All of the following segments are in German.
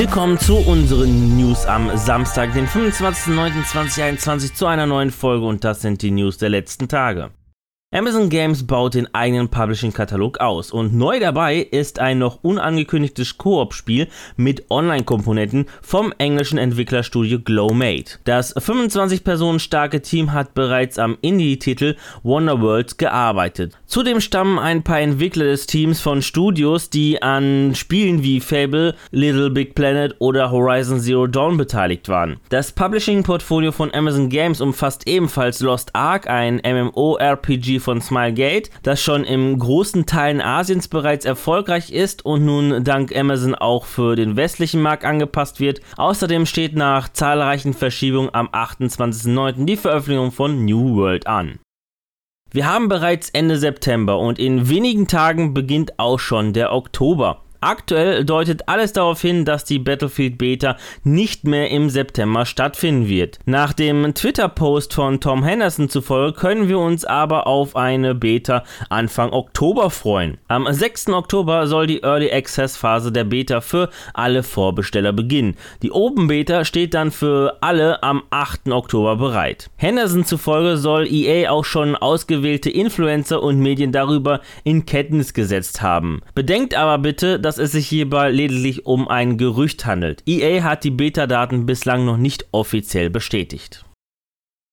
Willkommen zu unseren News am Samstag, den 25.09.2021 zu einer neuen Folge und das sind die News der letzten Tage. Amazon Games baut den eigenen Publishing-Katalog aus und neu dabei ist ein noch unangekündigtes Koop-Spiel mit Online-Komponenten vom englischen Entwicklerstudio Glowmate. Das 25 Personen starke Team hat bereits am Indie-Titel Wonderworld gearbeitet. Zudem stammen ein paar Entwickler des Teams von Studios, die an Spielen wie Fable, Little Big Planet oder Horizon Zero Dawn beteiligt waren. Das Publishing-Portfolio von Amazon Games umfasst ebenfalls Lost Ark, ein MMORPG von Smilegate, das schon in großen Teilen Asiens bereits erfolgreich ist und nun dank Amazon auch für den westlichen Markt angepasst wird. Außerdem steht nach zahlreichen Verschiebungen am 28.09. die Veröffentlichung von New World an. Wir haben bereits Ende September und in wenigen Tagen beginnt auch schon der Oktober. Aktuell deutet alles darauf hin, dass die Battlefield Beta nicht mehr im September stattfinden wird. Nach dem Twitter-Post von Tom Henderson zufolge können wir uns aber auf eine Beta Anfang Oktober freuen. Am 6. Oktober soll die Early Access Phase der Beta für alle Vorbesteller beginnen. Die Open Beta steht dann für alle am 8. Oktober bereit. Henderson zufolge soll EA auch schon ausgewählte Influencer und Medien darüber in Kenntnis gesetzt haben. Bedenkt aber bitte, dass dass es sich hierbei lediglich um ein Gerücht handelt. EA hat die Beta-Daten bislang noch nicht offiziell bestätigt.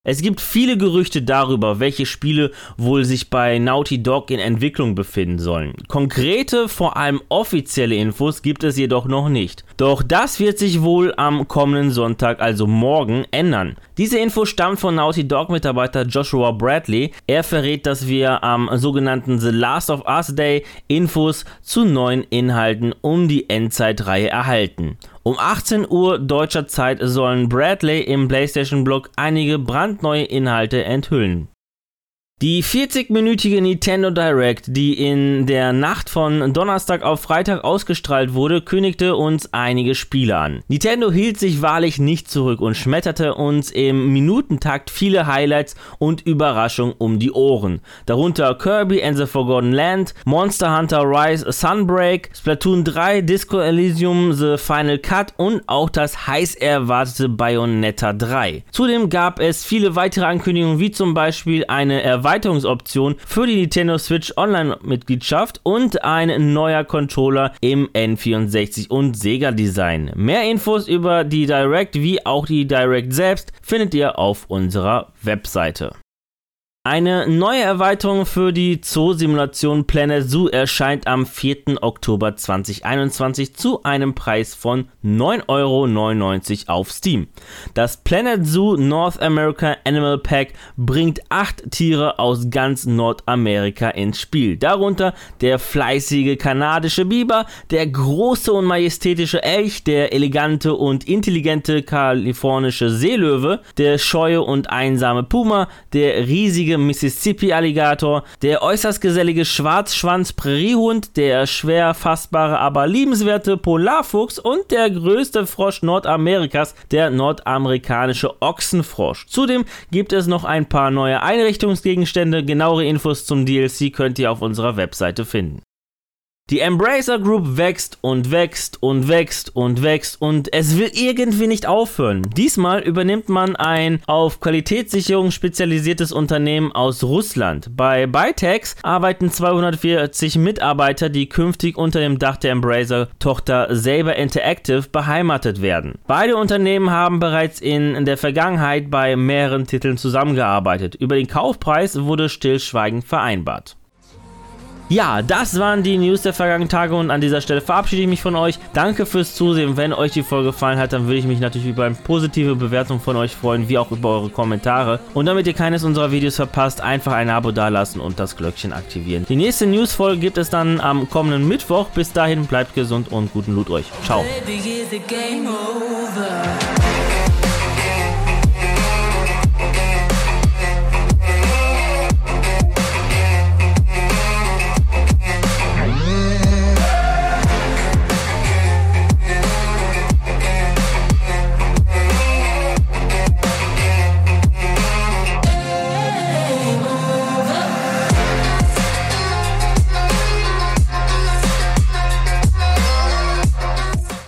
Es gibt viele Gerüchte darüber, welche Spiele wohl sich bei Naughty Dog in Entwicklung befinden sollen. Konkrete, vor allem offizielle Infos gibt es jedoch noch nicht. Doch das wird sich wohl am kommenden Sonntag, also morgen, ändern. Diese Info stammt von Naughty Dog Mitarbeiter Joshua Bradley. Er verrät, dass wir am sogenannten The Last of Us Day Infos zu neuen Inhalten um die Endzeitreihe erhalten. Um 18 Uhr deutscher Zeit sollen Bradley im PlayStation-Blog einige brandneue Inhalte enthüllen. Die 40-minütige Nintendo Direct, die in der Nacht von Donnerstag auf Freitag ausgestrahlt wurde, kündigte uns einige Spiele an. Nintendo hielt sich wahrlich nicht zurück und schmetterte uns im Minutentakt viele Highlights und Überraschungen um die Ohren. Darunter Kirby and the Forgotten Land, Monster Hunter Rise Sunbreak, Splatoon 3, Disco Elysium The Final Cut und auch das heiß erwartete Bayonetta 3. Zudem gab es viele weitere Ankündigungen, wie zum Beispiel eine Erweiterung Erweiterungsoption für die Nintendo Switch Online-Mitgliedschaft und ein neuer Controller im N64 und Sega Design. Mehr Infos über die Direct wie auch die Direct selbst findet ihr auf unserer Webseite. Eine neue Erweiterung für die Zoo-Simulation Planet Zoo erscheint am 4. Oktober 2021 zu einem Preis von 9,99 Euro auf Steam. Das Planet Zoo North America Animal Pack bringt acht Tiere aus ganz Nordamerika ins Spiel. Darunter der fleißige kanadische Biber, der große und majestätische Elch, der elegante und intelligente kalifornische Seelöwe, der scheue und einsame Puma, der Mississippi-Alligator, der äußerst gesellige Schwarzschwanz-Präriehund, der schwer fassbare, aber liebenswerte Polarfuchs und der größte Frosch Nordamerikas, der nordamerikanische Ochsenfrosch. Zudem gibt es noch ein paar neue Einrichtungsgegenstände. Genauere Infos zum DLC könnt ihr auf unserer Webseite finden. Die Embracer Group wächst und wächst und wächst und wächst und es will irgendwie nicht aufhören. Diesmal übernimmt man ein auf Qualitätssicherung spezialisiertes Unternehmen aus Russland. Bei Bytex arbeiten 240 Mitarbeiter, die künftig unter dem Dach der Embracer Tochter Saber Interactive beheimatet werden. Beide Unternehmen haben bereits in der Vergangenheit bei mehreren Titeln zusammengearbeitet. Über den Kaufpreis wurde stillschweigend vereinbart. Ja, das waren die News der vergangenen Tage und an dieser Stelle verabschiede ich mich von euch. Danke fürs Zusehen. Wenn euch die Folge gefallen hat, dann würde ich mich natürlich über eine positive Bewertung von euch freuen, wie auch über eure Kommentare. Und damit ihr keines unserer Videos verpasst, einfach ein Abo dalassen und das Glöckchen aktivieren. Die nächste News-Folge gibt es dann am kommenden Mittwoch. Bis dahin bleibt gesund und guten Loot euch. Ciao.